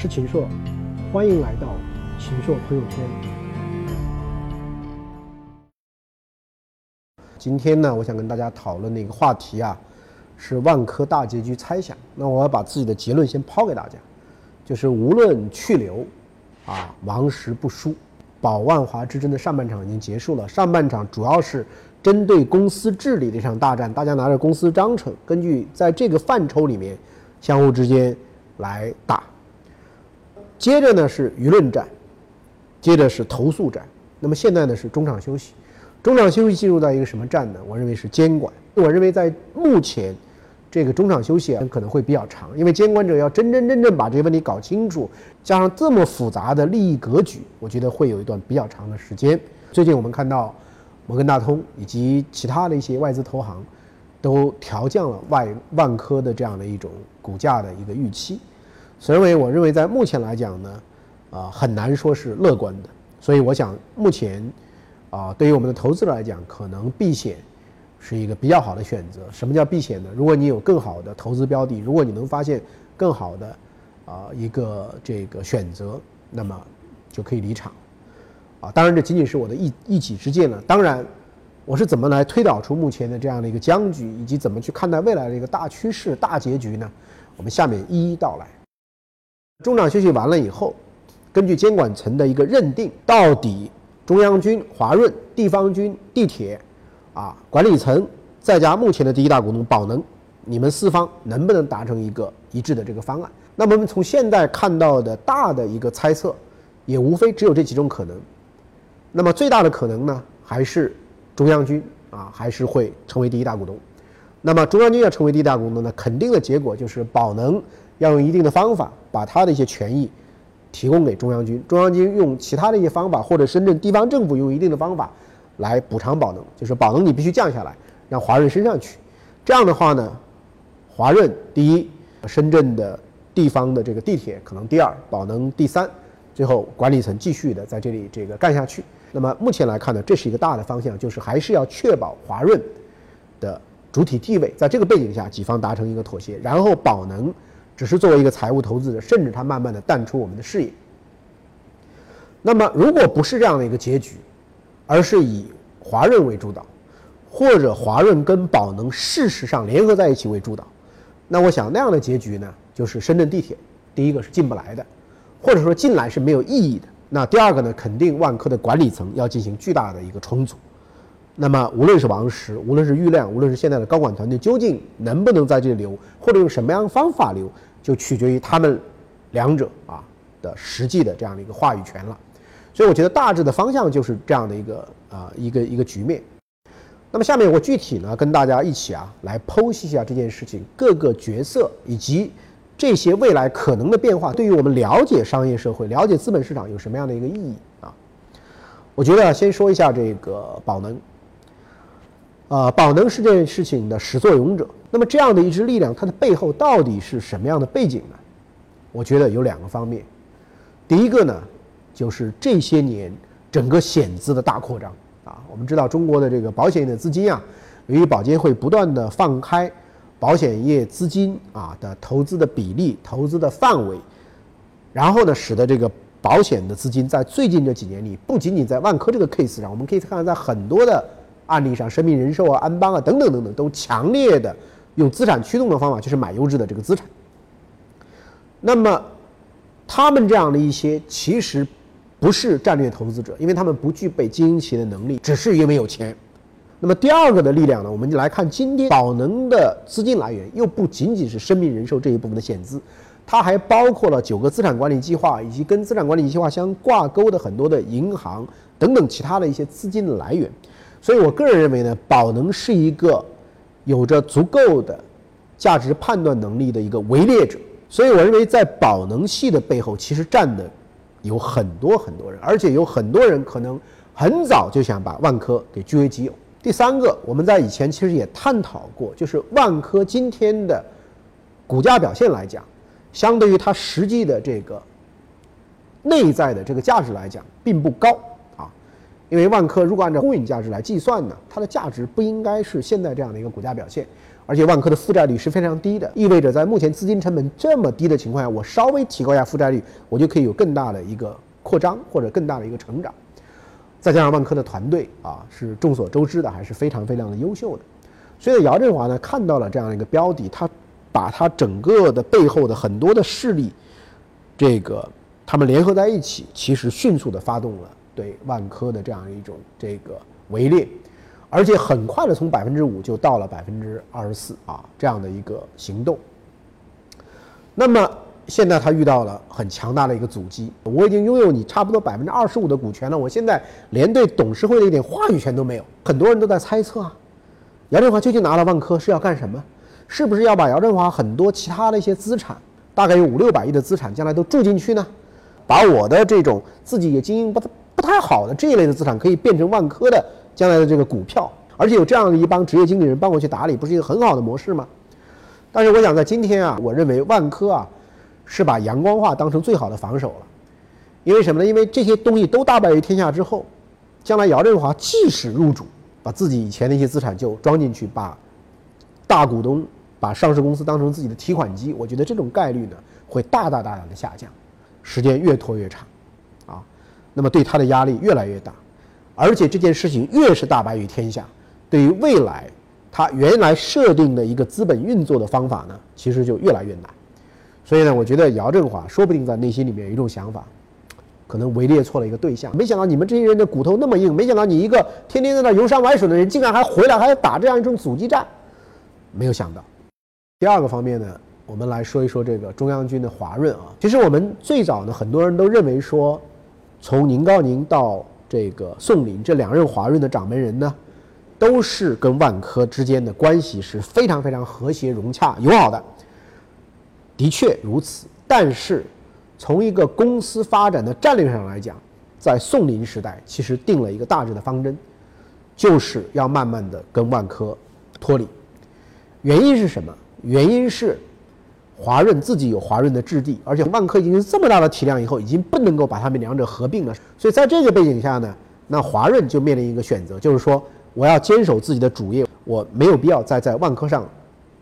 是秦朔，欢迎来到秦朔朋友圈。今天呢，我想跟大家讨论的一个话题啊，是万科大结局猜想。那我要把自己的结论先抛给大家，就是无论去留，啊，王石不输。保万华之争的上半场已经结束了，上半场主要是针对公司治理的一场大战，大家拿着公司章程，根据在这个范畴里面，相互之间来打。接着呢是舆论战，接着是投诉战，那么现在呢是中场休息，中场休息进入到一个什么战呢？我认为是监管。我认为在目前这个中场休息啊可能会比较长，因为监管者要真真正正把这些问题搞清楚，加上这么复杂的利益格局，我觉得会有一段比较长的时间。最近我们看到摩根大通以及其他的一些外资投行都调降了外万科的这样的一种股价的一个预期。所以，我认为在目前来讲呢，啊，很难说是乐观的。所以，我想目前，啊，对于我们的投资者来讲，可能避险是一个比较好的选择。什么叫避险呢？如果你有更好的投资标的，如果你能发现更好的啊一个这个选择，那么就可以离场。啊，当然这仅仅是我的一一己之见了。当然，我是怎么来推导出目前的这样的一个僵局，以及怎么去看待未来的一个大趋势、大结局呢？我们下面一一道来。中场休息完了以后，根据监管层的一个认定，到底中央军、华润、地方军、地铁，啊，管理层再加目前的第一大股东宝能，你们四方能不能达成一个一致的这个方案？那么我们从现在看到的大的一个猜测，也无非只有这几种可能。那么最大的可能呢，还是中央军啊，还是会成为第一大股东。那么中央军要成为第一大股东呢，肯定的结果就是宝能。要用一定的方法把他的一些权益提供给中央军，中央军用其他的一些方法，或者深圳地方政府用一定的方法来补偿宝能，就是宝能你必须降下来，让华润升上去。这样的话呢，华润第一，深圳的地方的这个地铁可能第二，宝能第三，最后管理层继续的在这里这个干下去。那么目前来看呢，这是一个大的方向，就是还是要确保华润的主体地位，在这个背景下，几方达成一个妥协，然后宝能。只是作为一个财务投资者，甚至它慢慢的淡出我们的视野。那么，如果不是这样的一个结局，而是以华润为主导，或者华润跟宝能事实上联合在一起为主导，那我想那样的结局呢，就是深圳地铁第一个是进不来的，或者说进来是没有意义的。那第二个呢，肯定万科的管理层要进行巨大的一个重组。那么，无论是王石，无论是郁亮，无论是现在的高管团队，究竟能不能在这里留，或者用什么样的方法留？就取决于他们两者啊的实际的这样的一个话语权了，所以我觉得大致的方向就是这样的一个啊一个一个局面。那么下面我具体呢跟大家一起啊来剖析一下这件事情各个角色以及这些未来可能的变化对于我们了解商业社会、了解资本市场有什么样的一个意义啊？我觉得先说一下这个宝能。呃，宝能是这件事情的始作俑者。那么这样的一支力量，它的背后到底是什么样的背景呢？我觉得有两个方面。第一个呢，就是这些年整个险资的大扩张啊。我们知道中国的这个保险业的资金啊，由于保监会不断的放开保险业资金啊的投资的比例、投资的范围，然后呢，使得这个保险的资金在最近这几年里，不仅仅在万科这个 case 上，我们可以看到在很多的。案例上，生命人寿啊、安邦啊等等等等，都强烈的用资产驱动的方法，就是买优质的这个资产。那么，他们这样的一些其实不是战略投资者，因为他们不具备经营企业的能力，只是因为有钱。那么第二个的力量呢，我们就来看今天宝能的资金来源，又不仅仅是生命人寿这一部分的险资，它还包括了九个资产管理计划，以及跟资产管理计划相挂钩的很多的银行等等其他的一些资金的来源。所以我个人认为呢，宝能是一个有着足够的价值判断能力的一个围猎者。所以我认为，在宝能系的背后，其实站的有很多很多人，而且有很多人可能很早就想把万科给据为己有。第三个，我们在以前其实也探讨过，就是万科今天的股价表现来讲，相对于它实际的这个内在的这个价值来讲，并不高。因为万科如果按照公允价值来计算呢，它的价值不应该是现在这样的一个股价表现。而且万科的负债率是非常低的，意味着在目前资金成本这么低的情况下，我稍微提高一下负债率，我就可以有更大的一个扩张或者更大的一个成长。再加上万科的团队啊，是众所周知的，还是非常非常的优秀的。所以姚振华呢看到了这样一个标的，他把他整个的背后的很多的势力，这个他们联合在一起，其实迅速的发动了对万科的这样一种这个围猎。而且很快的，从百分之五就到了百分之二十四啊，这样的一个行动。那么现在他遇到了很强大的一个阻击，我已经拥有你差不多百分之二十五的股权了，我现在连对董事会的一点话语权都没有。很多人都在猜测啊，姚振华究竟拿了万科是要干什么？是不是要把姚振华很多其他的一些资产，大概有五六百亿的资产，将来都住进去呢？把我的这种自己也经营不不太好的这一类的资产，可以变成万科的。将来的这个股票，而且有这样的一帮职业经理人帮我去打理，不是一个很好的模式吗？但是我想在今天啊，我认为万科啊是把阳光化当成最好的防守了，因为什么呢？因为这些东西都大败于天下之后，将来姚振华即使入主，把自己以前的一些资产就装进去，把大股东把上市公司当成自己的提款机，我觉得这种概率呢会大大大大的下降，时间越拖越长，那么对他的压力越来越大。而且这件事情越是大白于天下，对于未来他原来设定的一个资本运作的方法呢，其实就越来越难。所以呢，我觉得姚振华说不定在内心里面有一种想法，可能围猎错了一个对象。没想到你们这些人的骨头那么硬，没想到你一个天天在那游山玩水的人，竟然还回来还要打这样一种阻击战，没有想到。第二个方面呢，我们来说一说这个中央军的华润啊。其实我们最早呢，很多人都认为说，从宁高宁到这个宋林这两任华润的掌门人呢，都是跟万科之间的关系是非常非常和谐融洽友好的，的确如此。但是从一个公司发展的战略上来讲，在宋林时代其实定了一个大致的方针，就是要慢慢的跟万科脱离。原因是什么？原因是。华润自己有华润的质地，而且万科已经是这么大的体量以后，已经不能够把它们两者合并了。所以在这个背景下呢，那华润就面临一个选择，就是说我要坚守自己的主业，我没有必要再在万科上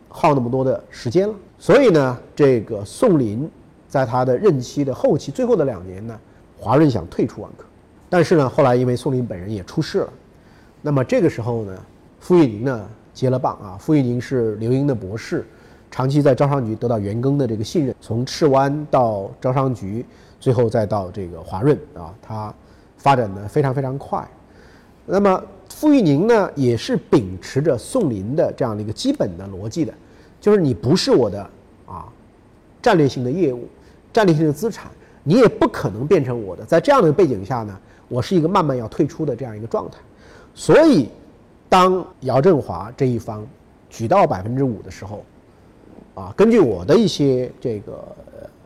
耗那么多的时间了。所以呢，这个宋林在他的任期的后期最后的两年呢，华润想退出万科，但是呢，后来因为宋林本人也出事了，那么这个时候呢，傅玉宁呢接了棒啊，傅玉宁是刘英的博士。长期在招商局得到员工的这个信任，从赤湾到招商局，最后再到这个华润啊，它发展的非常非常快。那么傅玉宁呢，也是秉持着宋林的这样的一个基本的逻辑的，就是你不是我的啊战略性的业务、战略性的资产，你也不可能变成我的。在这样的背景下呢，我是一个慢慢要退出的这样一个状态。所以，当姚振华这一方举到百分之五的时候，啊，根据我的一些这个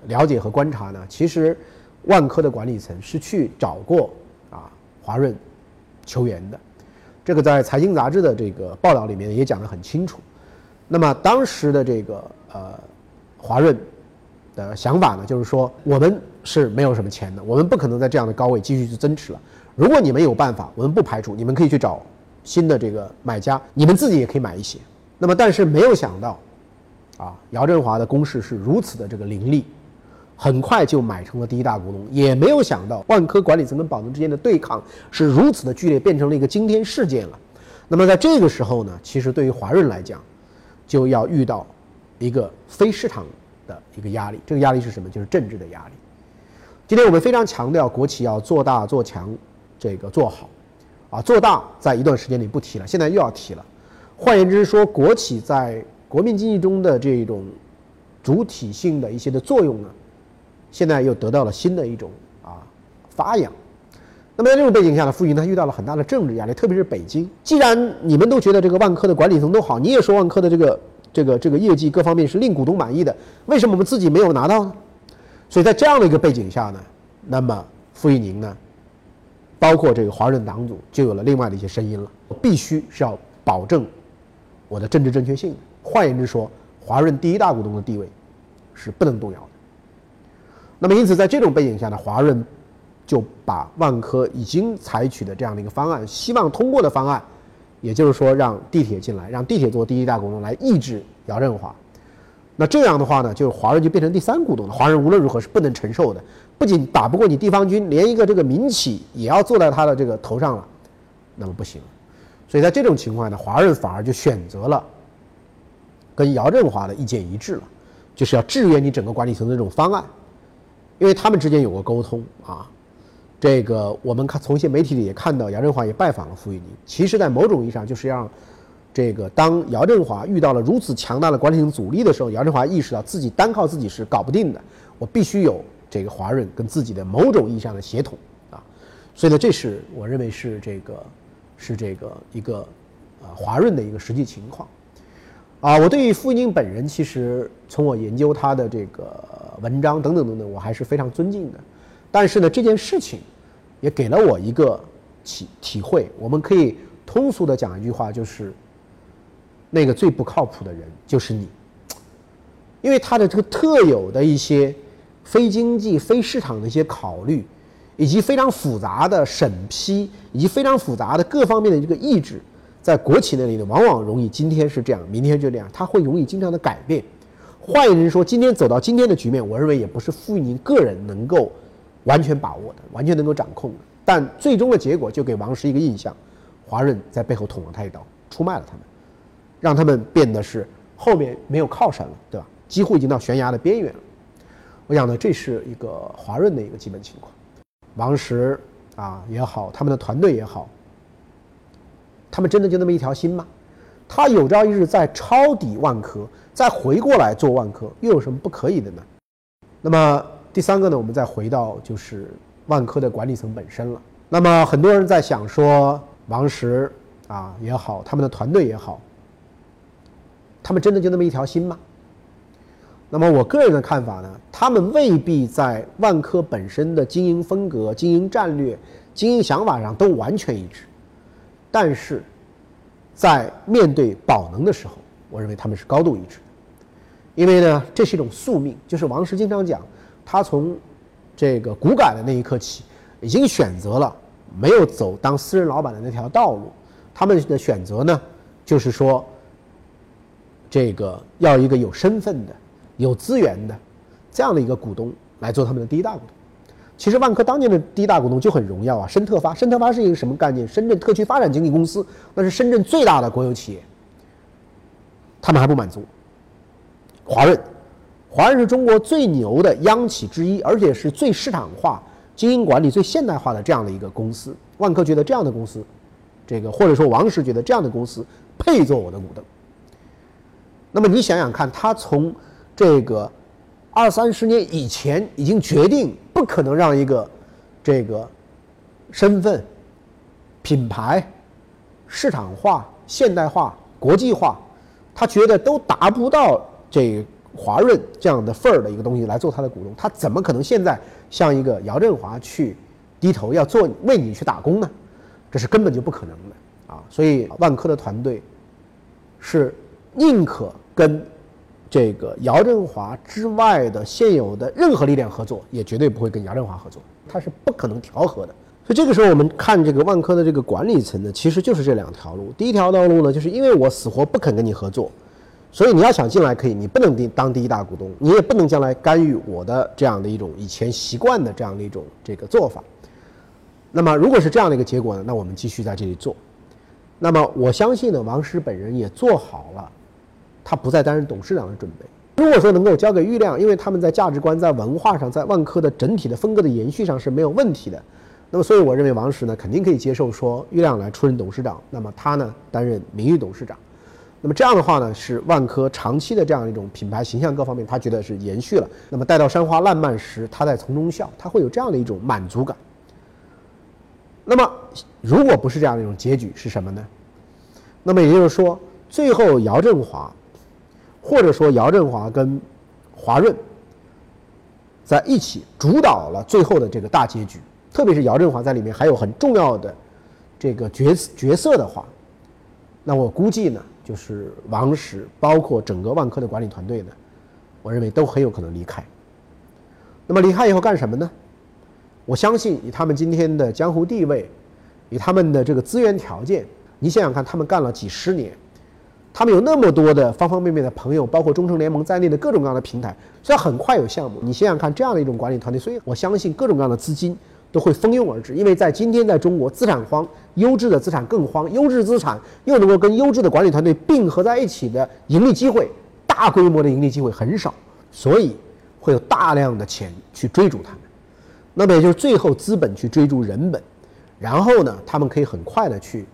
了解和观察呢，其实万科的管理层是去找过啊华润求援的，这个在财经杂志的这个报道里面也讲得很清楚。那么当时的这个呃华润的想法呢，就是说我们是没有什么钱的，我们不可能在这样的高位继续去增持了。如果你们有办法，我们不排除你们可以去找新的这个买家，你们自己也可以买一些。那么但是没有想到。啊，姚振华的攻势是如此的这个凌厉，很快就买成了第一大股东，也没有想到万科管理层跟宝能之间的对抗是如此的剧烈，变成了一个惊天事件了。那么在这个时候呢，其实对于华润来讲，就要遇到一个非市场的一个压力，这个压力是什么？就是政治的压力。今天我们非常强调国企要做大做强，这个做好，啊，做大在一段时间里不提了，现在又要提了。换言之说，国企在国民经济中的这种主体性的一些的作用呢，现在又得到了新的一种啊发扬。那么在这种背景下呢，傅云他遇到了很大的政治压力，特别是北京。既然你们都觉得这个万科的管理层都好，你也说万科的这个这个这个业绩各方面是令股东满意的，为什么我们自己没有拿到呢？所以在这样的一个背景下呢，那么傅玉宁呢，包括这个华润党组就有了另外的一些声音了，必须是要保证我的政治正确性。换言之说，华润第一大股东的地位是不能动摇的。那么，因此在这种背景下呢，华润就把万科已经采取的这样的一个方案，希望通过的方案，也就是说让地铁进来，让地铁做第一大股东来抑制姚振华。那这样的话呢，就是华润就变成第三股东了。华润无论如何是不能承受的，不仅打不过你地方军，连一个这个民企也要坐在他的这个头上了，那么不行。所以在这种情况下呢，华润反而就选择了跟姚振华的意见一致了，就是要制约你整个管理层的这种方案，因为他们之间有过沟通啊。这个我们看从一些媒体里也看到，姚振华也拜访了傅玉宁。其实，在某种意义上，就是让这个当姚振华遇到了如此强大的管理层阻力的时候，姚振华意识到自己单靠自己是搞不定的，我必须有这个华润跟自己的某种意义上的协同啊。所以呢，这是我认为是这个是这个一个啊华润的一个实际情况啊。我对于傅玉宁本人，其实从我研究他的这个文章等等等等，我还是非常尊敬的。但是呢，这件事情也给了我一个体体会。我们可以通俗的讲一句话，就是那个最不靠谱的人就是你，因为他的这个特有的一些非经济、非市场的一些考虑，以及非常复杂的审批，以及非常复杂的各方面的这个意志，在国企那里呢，往往容易今天是这样，明天就这样，他会容易经常的改变。换言之说，今天走到今天的局面，我认为也不是傅玉宁个人能够。完全把握的，完全能够掌控的，但最终的结果就给王石一个印象：华润在背后捅了他一刀，出卖了他们，让他们变得是后面没有靠山了，对吧？几乎已经到悬崖的边缘了。我想呢，这是一个华润的一个基本情况。王石啊也好，他们的团队也好，他们真的就那么一条心吗？他有朝一日再抄底万科，再回过来做万科，又有什么不可以的呢？那么。第三个呢，我们再回到就是万科的管理层本身了。那么很多人在想说，王石啊也好，他们的团队也好，他们真的就那么一条心吗？那么我个人的看法呢，他们未必在万科本身的经营风格、经营战略、经营想法上都完全一致，但是在面对宝能的时候，我认为他们是高度一致的，因为呢，这是一种宿命，就是王石经常讲。他从这个股改的那一刻起，已经选择了没有走当私人老板的那条道路。他们的选择呢，就是说，这个要一个有身份的、有资源的这样的一个股东来做他们的第一大股东。其实万科当年的第一大股东就很荣耀啊，深特发。深特发是一个什么概念？深圳特区发展经纪公司，那是深圳最大的国有企业。他们还不满足，华润。华润是中国最牛的央企之一，而且是最市场化、经营管理最现代化的这样的一个公司。万科觉得这样的公司，这个或者说王石觉得这样的公司配做我的股东。那么你想想看，他从这个二三十年以前已经决定不可能让一个这个身份、品牌、市场化、现代化、国际化，他觉得都达不到这。华润这样的份儿的一个东西来做他的股东，他怎么可能现在向一个姚振华去低头要做为你去打工呢？这是根本就不可能的啊！所以万科的团队是宁可跟这个姚振华之外的现有的任何力量合作，也绝对不会跟姚振华合作，他是不可能调和的。所以这个时候我们看这个万科的这个管理层呢，其实就是这两条路。第一条道路呢，就是因为我死活不肯跟你合作。所以你要想进来可以，你不能当当第一大股东，你也不能将来干预我的这样的一种以前习惯的这样的一种这个做法。那么如果是这样的一个结果呢，那我们继续在这里做。那么我相信呢，王石本人也做好了，他不再担任董事长的准备。如果说能够交给郁亮，因为他们在价值观、在文化上、在万科的整体的风格的延续上是没有问题的。那么所以我认为王石呢肯定可以接受说郁亮来出任董事长，那么他呢担任名誉董事长。那么这样的话呢，是万科长期的这样一种品牌形象各方面，他觉得是延续了。那么待到山花烂漫时，他在从中笑，他会有这样的一种满足感。那么如果不是这样的一种结局是什么呢？那么也就是说，最后姚振华，或者说姚振华跟华润在一起主导了最后的这个大结局，特别是姚振华在里面还有很重要的这个角角色的话，那我估计呢。就是王石，包括整个万科的管理团队呢，我认为都很有可能离开。那么离开以后干什么呢？我相信以他们今天的江湖地位，以他们的这个资源条件，你想想看，他们干了几十年，他们有那么多的方方面面的朋友，包括中诚联盟在内的各种各样的平台，所以很快有项目。你想想看，这样的一种管理团队，所以我相信各种各样的资金都会蜂拥而至，因为在今天在中国，资产荒，优质的资产更荒，优质资产又能够跟优质的管理团队并合在一起的盈利机会，大规模的盈利机会很少，所以会有大量的钱去追逐他们。那么也就是最后资本去追逐人本，然后呢，他们可以很快的去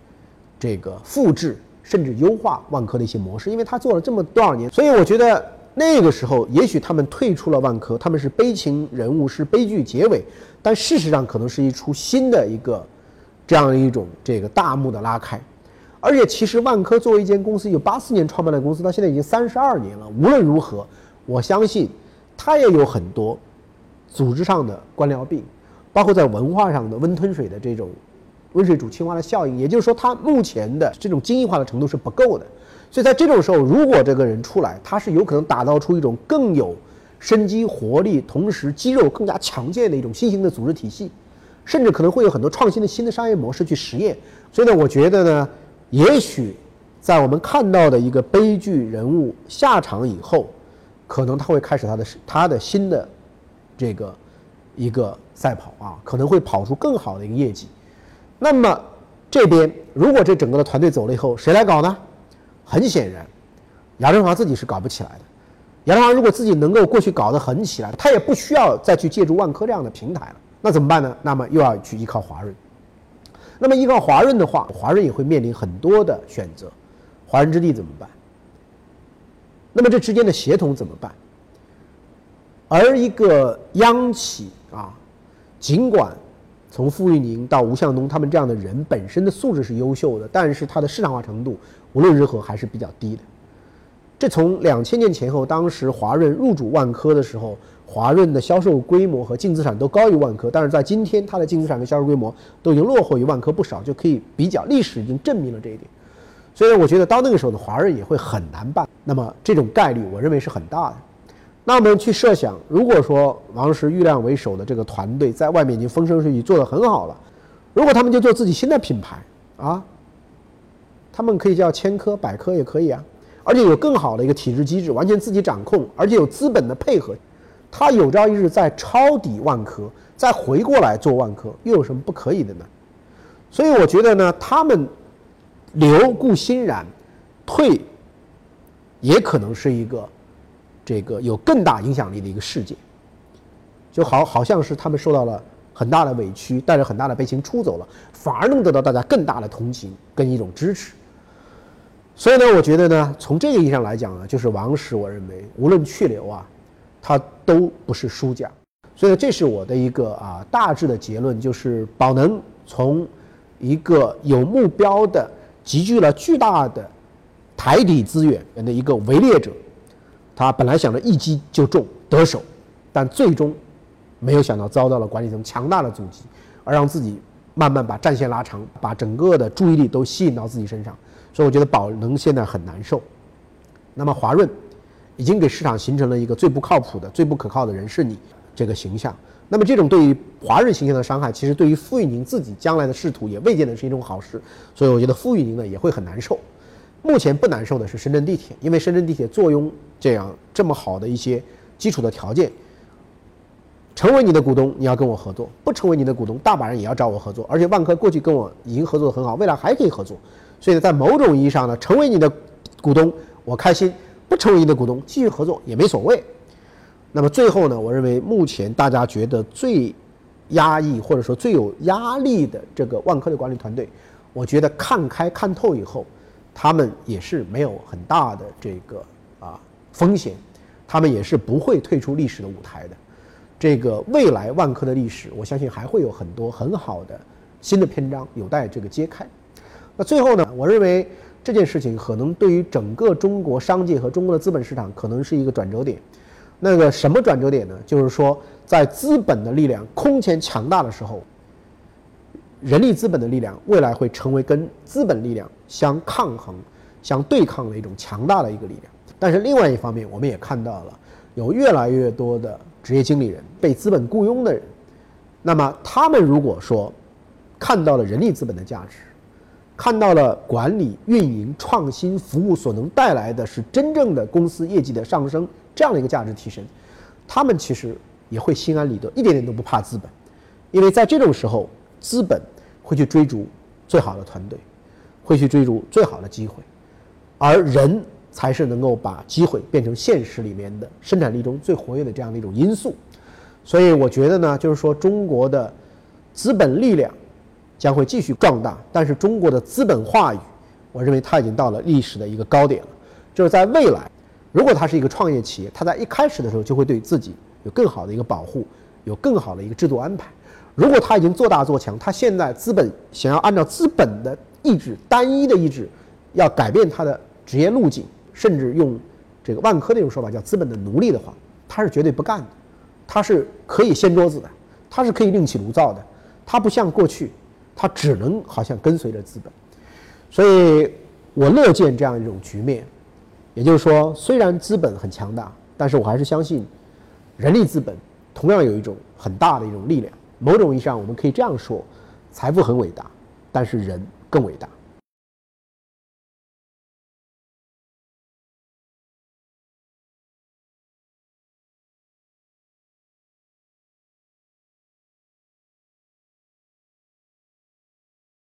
这个复制甚至优化万科的一些模式，因为他做了这么多少年，所以我觉得那个时候也许他们退出了万科，他们是悲情人物，是悲剧结尾，但事实上可能是一出新的一个这样一种这个大幕的拉开，而且其实万科作为一间公司，有八四年创办的公司，到现在已经三十二年了，无论如何，我相信它也有很多。组织上的官僚病，包括在文化上的温吞水的这种温水煮青蛙的效应，也就是说，它目前的这种精英化的程度是不够的。所以在这种时候，如果这个人出来，他是有可能打造出一种更有生机活力，同时肌肉更加强健的一种新型的组织体系，甚至可能会有很多创新的新的商业模式去实验。所以呢，我觉得呢，也许在我们看到的一个悲剧人物下场以后，可能他会开始他的他的新的。这个一个赛跑啊，可能会跑出更好的一个业绩。那么这边如果这整个的团队走了以后，谁来搞呢？很显然，杨振华自己是搞不起来的。杨振华如果自己能够过去搞得很起来，他也不需要再去借助万科这样的平台了。那怎么办呢？那么又要去依靠华润。那么依靠华润的话，华润也会面临很多的选择。华润置地怎么办？那么这之间的协同怎么办？而一个央企啊，尽管从傅玉宁到吴向东他们这样的人本身的素质是优秀的，但是他的市场化程度无论如何还是比较低的。这从两千年前后，当时华润入主万科的时候，华润的销售规模和净资产都高于万科，但是在今天，它的净资产跟销售规模都已经落后于万科不少，就可以比较，历史已经证明了这一点。所以我觉得到那个时候呢，华润也会很难办。那么这种概率，我认为是很大的。那我们去设想，如果说王石、郁亮为首的这个团队在外面已经风生水起，做得很好了，如果他们就做自己新的品牌啊，他们可以叫千科百科也可以啊，而且有更好的一个体制机制，完全自己掌控，而且有资本的配合，他有朝一日再抄底万科，再回过来做万科，又有什么不可以的呢？所以我觉得呢，他们留顾欣然，退也可能是一个。这个有更大影响力的一个事件，就好好像是他们受到了很大的委屈，带着很大的悲情出走了，反而能得到大家更大的同情跟一种支持。所以呢，我觉得呢，从这个意义上来讲呢，就是王石，我认为无论去留啊，他都不是输家。所以这是我的一个啊大致的结论，就是宝能从一个有目标的、集聚了巨大的台底资源的一个围猎者。他本来想着一击就中得手，但最终没有想到遭到了管理层强大的阻击，而让自己慢慢把战线拉长，把整个的注意力都吸引到自己身上。所以我觉得宝能现在很难受。那么华润已经给市场形成了一个最不靠谱的、最不可靠的人是你这个形象。那么这种对于华润形象的伤害，其实对于傅玉宁自己将来的仕途也未见得是一种好事。所以我觉得傅玉宁呢也会很难受。目前不难受的是深圳地铁，因为深圳地铁坐拥这样这么好的一些基础的条件，成为你的股东，你要跟我合作；不成为你的股东，大把人也要找我合作。而且万科过去跟我已经合作的很好，未来还可以合作。所以在某种意义上呢，成为你的股东我开心，不成为你的股东继续合作也没所谓。那么最后呢，我认为目前大家觉得最压抑或者说最有压力的这个万科的管理团队，我觉得看开看透以后。他们也是没有很大的这个啊风险，他们也是不会退出历史的舞台的。这个未来万科的历史，我相信还会有很多很好的新的篇章有待这个揭开。那最后呢，我认为这件事情可能对于整个中国商界和中国的资本市场可能是一个转折点。那个什么转折点呢？就是说在资本的力量空前强大的时候。人力资本的力量未来会成为跟资本力量相抗衡、相对抗的一种强大的一个力量。但是另外一方面，我们也看到了有越来越多的职业经理人被资本雇佣的人，那么他们如果说看到了人力资本的价值，看到了管理、运营、创新、服务所能带来的是真正的公司业绩的上升，这样的一个价值提升，他们其实也会心安理得，一点点都不怕资本，因为在这种时候，资本会去追逐最好的团队，会去追逐最好的机会，而人才是能够把机会变成现实里面的生产力中最活跃的这样的一种因素。所以我觉得呢，就是说中国的资本力量将会继续壮大，但是中国的资本话语，我认为它已经到了历史的一个高点了。就是在未来，如果它是一个创业企业，它在一开始的时候就会对自己有更好的一个保护，有更好的一个制度安排。如果他已经做大做强，他现在资本想要按照资本的意志、单一的意志，要改变他的职业路径，甚至用这个万科那种说法叫资本的奴隶的话，他是绝对不干的。他是可以掀桌子的，他是可以另起炉灶的，他不像过去，他只能好像跟随着资本，所以我乐见这样一种局面。也就是说，虽然资本很强大，但是我还是相信，人力资本同样有一种很大的一种力量。某种意义上，我们可以这样说：财富很伟大，但是人更伟大。